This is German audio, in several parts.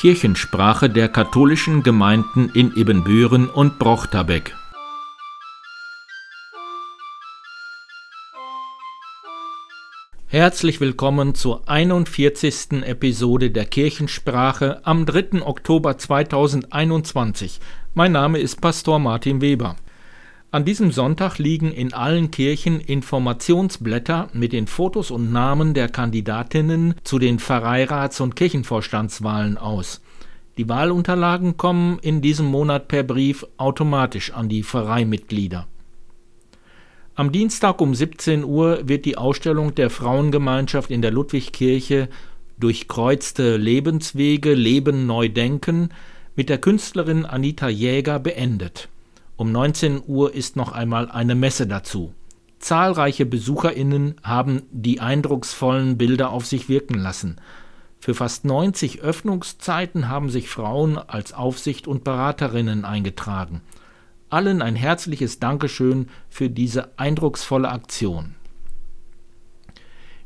Kirchensprache der katholischen Gemeinden in Ibbenbüren und Brochterbeck. Herzlich willkommen zur 41. Episode der Kirchensprache am 3. Oktober 2021. Mein Name ist Pastor Martin Weber. An diesem Sonntag liegen in allen Kirchen Informationsblätter mit den Fotos und Namen der Kandidatinnen zu den Pfarreirats- und Kirchenvorstandswahlen aus. Die Wahlunterlagen kommen in diesem Monat per Brief automatisch an die Pfarreimitglieder. Am Dienstag um 17 Uhr wird die Ausstellung der Frauengemeinschaft in der Ludwigkirche Durchkreuzte Lebenswege, Leben neu denken mit der Künstlerin Anita Jäger beendet. Um 19 Uhr ist noch einmal eine Messe dazu. Zahlreiche BesucherInnen haben die eindrucksvollen Bilder auf sich wirken lassen. Für fast 90 Öffnungszeiten haben sich Frauen als Aufsicht und Beraterinnen eingetragen. Allen ein herzliches Dankeschön für diese eindrucksvolle Aktion.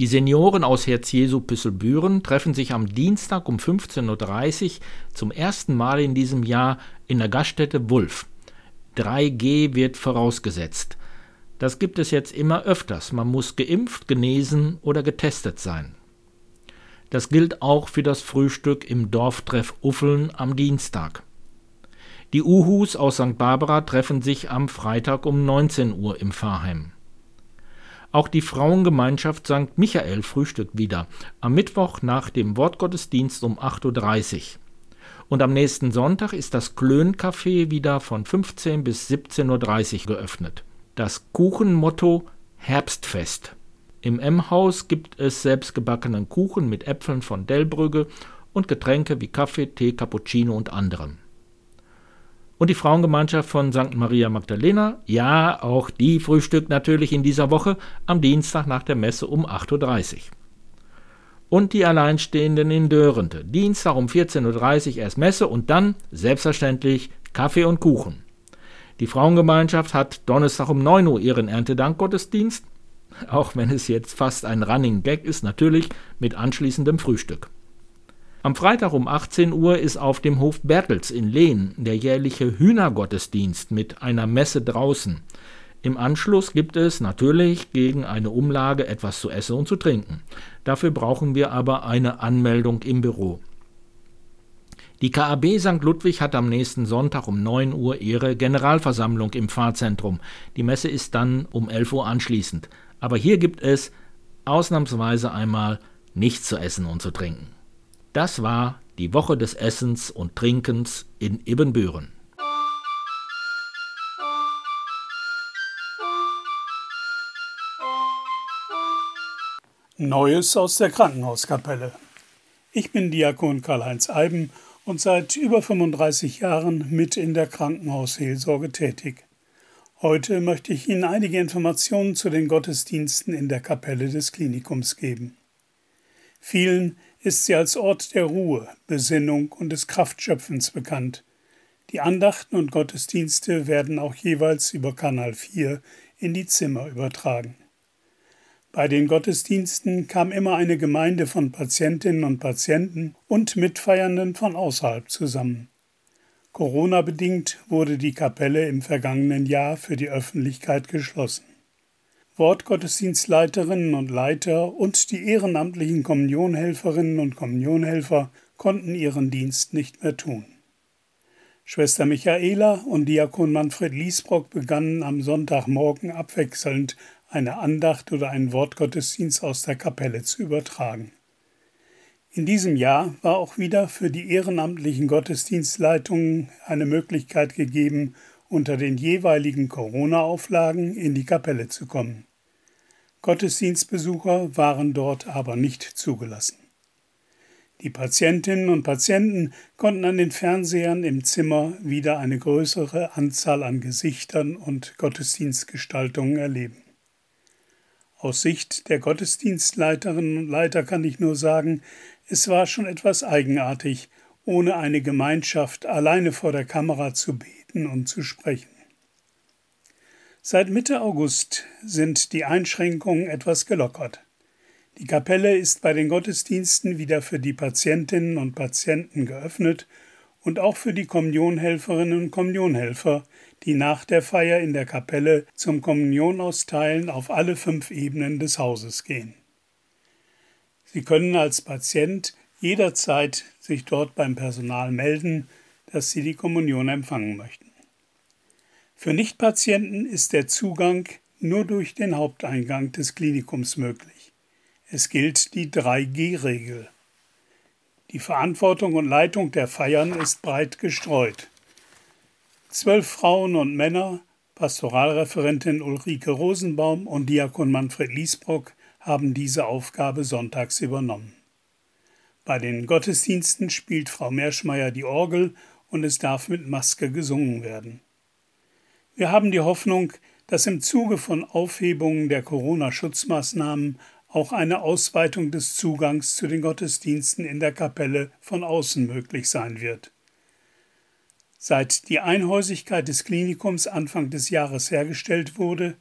Die Senioren aus Herz Jesu Püsselbüren treffen sich am Dienstag um 15.30 Uhr zum ersten Mal in diesem Jahr in der Gaststätte Wulf. 3G wird vorausgesetzt. Das gibt es jetzt immer öfters. Man muss geimpft, genesen oder getestet sein. Das gilt auch für das Frühstück im Dorftreff Uffeln am Dienstag. Die Uhus aus St. Barbara treffen sich am Freitag um 19 Uhr im Pfarrheim. Auch die Frauengemeinschaft St. Michael frühstückt wieder, am Mittwoch nach dem Wortgottesdienst um 8.30 Uhr. Und am nächsten Sonntag ist das Klön-Café wieder von 15 bis 17.30 Uhr geöffnet. Das Kuchenmotto Herbstfest. Im M-Haus gibt es selbstgebackenen Kuchen mit Äpfeln von Delbrügge und Getränke wie Kaffee, Tee, Cappuccino und anderem. Und die Frauengemeinschaft von St. Maria Magdalena, ja, auch die frühstückt natürlich in dieser Woche am Dienstag nach der Messe um 8.30 Uhr und die Alleinstehenden in Dörrente. Dienstag um 14.30 Uhr erst Messe und dann, selbstverständlich, Kaffee und Kuchen. Die Frauengemeinschaft hat Donnerstag um 9 Uhr ihren Erntedankgottesdienst, auch wenn es jetzt fast ein Running Gag ist, natürlich mit anschließendem Frühstück. Am Freitag um 18 Uhr ist auf dem Hof Bertels in Lehn der jährliche Hühnergottesdienst mit einer Messe draußen. Im Anschluss gibt es natürlich gegen eine Umlage etwas zu essen und zu trinken. Dafür brauchen wir aber eine Anmeldung im Büro. Die KAB St. Ludwig hat am nächsten Sonntag um 9 Uhr ihre Generalversammlung im Pfarrzentrum. Die Messe ist dann um 11 Uhr anschließend. Aber hier gibt es ausnahmsweise einmal nichts zu essen und zu trinken. Das war die Woche des Essens und Trinkens in Ibbenbüren. Neues aus der Krankenhauskapelle. Ich bin Diakon Karl-Heinz Eiben und seit über 35 Jahren mit in der Krankenhausseelsorge tätig. Heute möchte ich Ihnen einige Informationen zu den Gottesdiensten in der Kapelle des Klinikums geben. Vielen ist sie als Ort der Ruhe, Besinnung und des Kraftschöpfens bekannt. Die Andachten und Gottesdienste werden auch jeweils über Kanal 4 in die Zimmer übertragen. Bei den Gottesdiensten kam immer eine Gemeinde von Patientinnen und Patienten und Mitfeiernden von außerhalb zusammen. Corona bedingt wurde die Kapelle im vergangenen Jahr für die Öffentlichkeit geschlossen. Wortgottesdienstleiterinnen und Leiter und die ehrenamtlichen Kommunionhelferinnen und Kommunionhelfer konnten ihren Dienst nicht mehr tun. Schwester Michaela und Diakon Manfred Liesbrock begannen am Sonntagmorgen abwechselnd eine Andacht oder einen Wortgottesdienst aus der Kapelle zu übertragen. In diesem Jahr war auch wieder für die ehrenamtlichen Gottesdienstleitungen eine Möglichkeit gegeben, unter den jeweiligen Corona-Auflagen in die Kapelle zu kommen. Gottesdienstbesucher waren dort aber nicht zugelassen. Die Patientinnen und Patienten konnten an den Fernsehern im Zimmer wieder eine größere Anzahl an Gesichtern und Gottesdienstgestaltungen erleben. Aus Sicht der Gottesdienstleiterinnen und Leiter kann ich nur sagen, es war schon etwas eigenartig, ohne eine Gemeinschaft alleine vor der Kamera zu beten und zu sprechen. Seit Mitte August sind die Einschränkungen etwas gelockert. Die Kapelle ist bei den Gottesdiensten wieder für die Patientinnen und Patienten geöffnet und auch für die Kommunionhelferinnen und Kommunionhelfer, die nach der Feier in der Kapelle zum Kommunionausteilen auf alle fünf Ebenen des Hauses gehen. Sie können als Patient jederzeit sich dort beim Personal melden, dass sie die Kommunion empfangen möchten. Für Nichtpatienten ist der Zugang nur durch den Haupteingang des Klinikums möglich. Es gilt die 3G-Regel. Die Verantwortung und Leitung der Feiern ist breit gestreut. Zwölf Frauen und Männer, Pastoralreferentin Ulrike Rosenbaum und Diakon Manfred Liesbrock haben diese Aufgabe sonntags übernommen. Bei den Gottesdiensten spielt Frau Merschmeier die Orgel und es darf mit Maske gesungen werden. Wir haben die Hoffnung, dass im Zuge von Aufhebungen der Corona-Schutzmaßnahmen auch eine Ausweitung des Zugangs zu den Gottesdiensten in der Kapelle von außen möglich sein wird. Seit die Einhäusigkeit des Klinikums Anfang des Jahres hergestellt wurde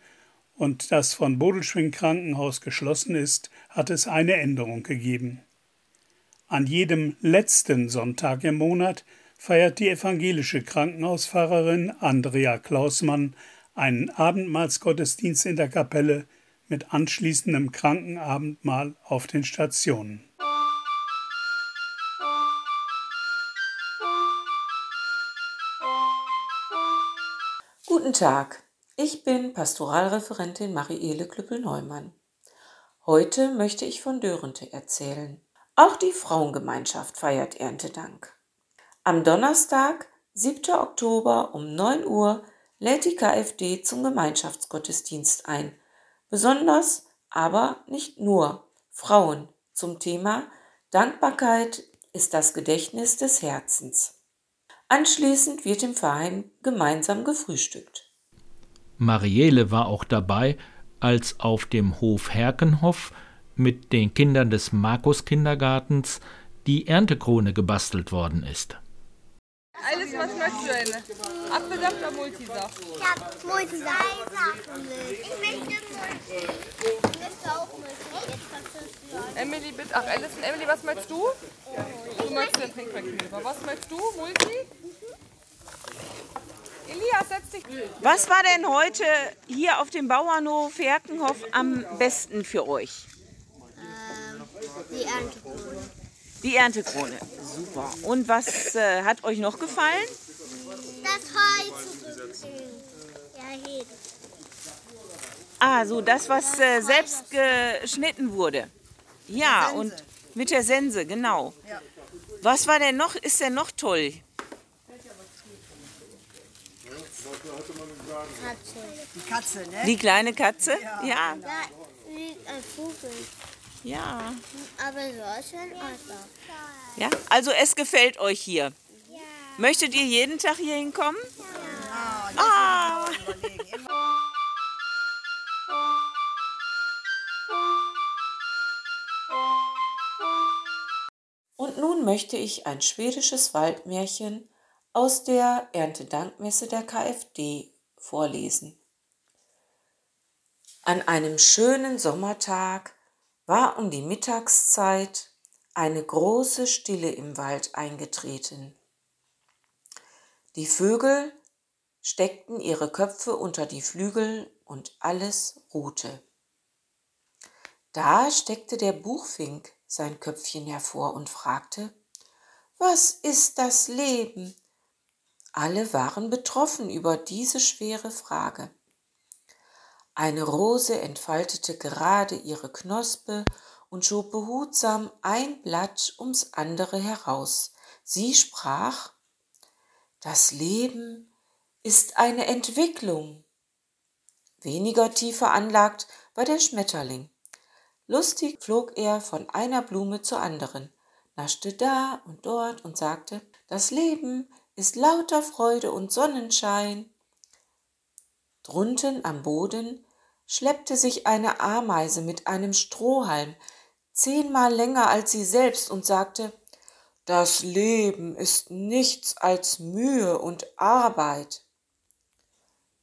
und das von Bodelschwing Krankenhaus geschlossen ist, hat es eine Änderung gegeben. An jedem letzten Sonntag im Monat feiert die evangelische Krankenhauspfarrerin Andrea Klausmann einen Abendmahlsgottesdienst in der Kapelle mit anschließendem Krankenabendmahl auf den Stationen. Guten Tag, ich bin Pastoralreferentin Mariele Klüppel-Neumann. Heute möchte ich von Dörente erzählen. Auch die Frauengemeinschaft feiert Erntedank. Am Donnerstag, 7. Oktober um 9 Uhr lädt die KfD zum Gemeinschaftsgottesdienst ein besonders, aber nicht nur Frauen zum Thema Dankbarkeit ist das Gedächtnis des Herzens. Anschließend wird im Verein gemeinsam gefrühstückt. Marielle war auch dabei, als auf dem Hof Herkenhoff mit den Kindern des Markus Kindergartens die Erntekrone gebastelt worden ist. Alles, was möchtest du denn? Apfelsaft oder Multisaft? Ich hab Multisaft. Ich möchte Multi. Ich möchte auch Multi. Emily, bitte. Ach, Alison, Emily, was möchtest du? Du möchtest den Trinkverkleber. Was möchtest du? Multi? Elias, setz dich. Was war denn heute hier auf dem Bauernhof Herkenhof am besten für euch? Ähm, die Erntekrone. Die Erntekrone. Super. Und was äh, hat euch noch gefallen? Das Heu zurückbringen. Ja, hier. Ah, so das, was äh, selbst geschnitten wurde. Ja, und mit der Sense, genau. Was war denn noch, ist denn noch toll? Katze. Die kleine Katze? Ja. Da liegt ein Vogel. Ja. Aber so ist ein Adler. Ja. Also es gefällt euch hier. Möchtet ihr jeden Tag hier hinkommen? Ah. Und nun möchte ich ein schwedisches Waldmärchen aus der Erntedankmesse der KfD vorlesen. An einem schönen Sommertag war um die Mittagszeit eine große Stille im Wald eingetreten. Die Vögel steckten ihre Köpfe unter die Flügel und alles ruhte. Da steckte der Buchfink sein Köpfchen hervor und fragte, Was ist das Leben? Alle waren betroffen über diese schwere Frage. Eine Rose entfaltete gerade ihre Knospe und schob behutsam ein Blatt ums andere heraus. Sie sprach Das Leben ist eine Entwicklung. Weniger tief veranlagt war der Schmetterling. Lustig flog er von einer Blume zur anderen, naschte da und dort und sagte Das Leben ist lauter Freude und Sonnenschein. Drunten am Boden schleppte sich eine Ameise mit einem Strohhalm, zehnmal länger als sie selbst, und sagte Das Leben ist nichts als Mühe und Arbeit.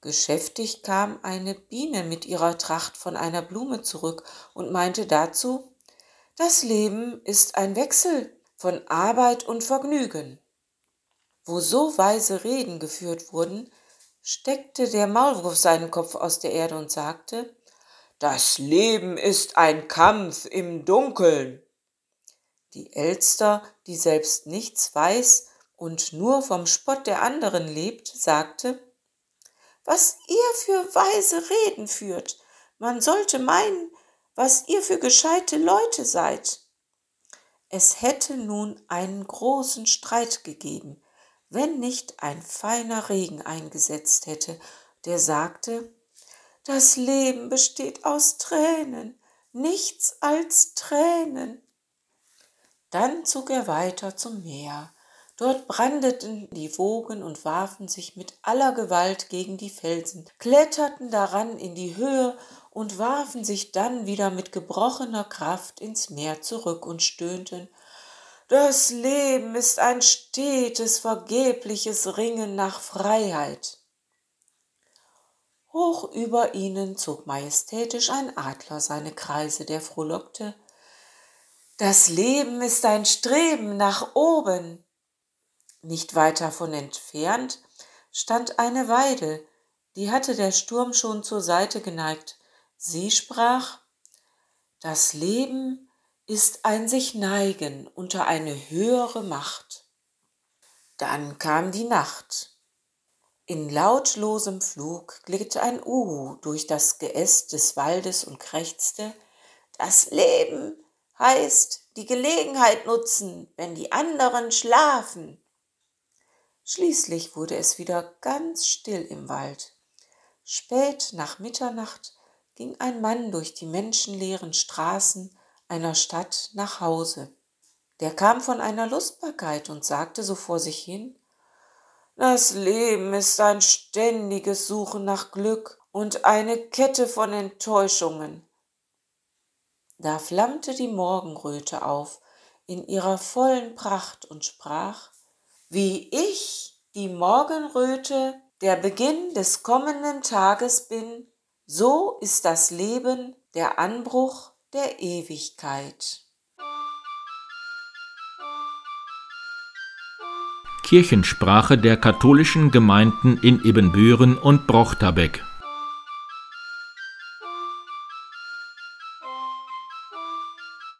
Geschäftig kam eine Biene mit ihrer Tracht von einer Blume zurück und meinte dazu Das Leben ist ein Wechsel von Arbeit und Vergnügen. Wo so weise Reden geführt wurden, steckte der Maulwurf seinen Kopf aus der Erde und sagte, Das Leben ist ein Kampf im Dunkeln. Die Elster, die selbst nichts weiß und nur vom Spott der anderen lebt, sagte, Was ihr für weise Reden führt, man sollte meinen, was ihr für gescheite Leute seid. Es hätte nun einen großen Streit gegeben, wenn nicht ein feiner Regen eingesetzt hätte, der sagte, das Leben besteht aus Tränen, nichts als Tränen. Dann zog er weiter zum Meer. Dort brandeten die Wogen und warfen sich mit aller Gewalt gegen die Felsen, kletterten daran in die Höhe und warfen sich dann wieder mit gebrochener Kraft ins Meer zurück und stöhnten das Leben ist ein stetes, vergebliches Ringen nach Freiheit. Hoch über ihnen zog majestätisch ein Adler seine Kreise, der frohlockte. Das Leben ist ein Streben nach oben. Nicht weit davon entfernt stand eine Weide, die hatte der Sturm schon zur Seite geneigt. Sie sprach, das Leben ist ein sich neigen unter eine höhere Macht. Dann kam die Nacht. In lautlosem Flug glitt ein Uhu durch das Geäst des Waldes und krächzte, das Leben heißt die Gelegenheit nutzen, wenn die anderen schlafen. Schließlich wurde es wieder ganz still im Wald. Spät nach Mitternacht ging ein Mann durch die menschenleeren Straßen einer Stadt nach Hause. Der kam von einer Lustbarkeit und sagte so vor sich hin, das Leben ist ein ständiges Suchen nach Glück und eine Kette von Enttäuschungen. Da flammte die Morgenröte auf in ihrer vollen Pracht und sprach, wie ich, die Morgenröte, der Beginn des kommenden Tages bin, so ist das Leben der Anbruch der Ewigkeit. Kirchensprache der katholischen Gemeinden in Ebenbüren und Brochterbeck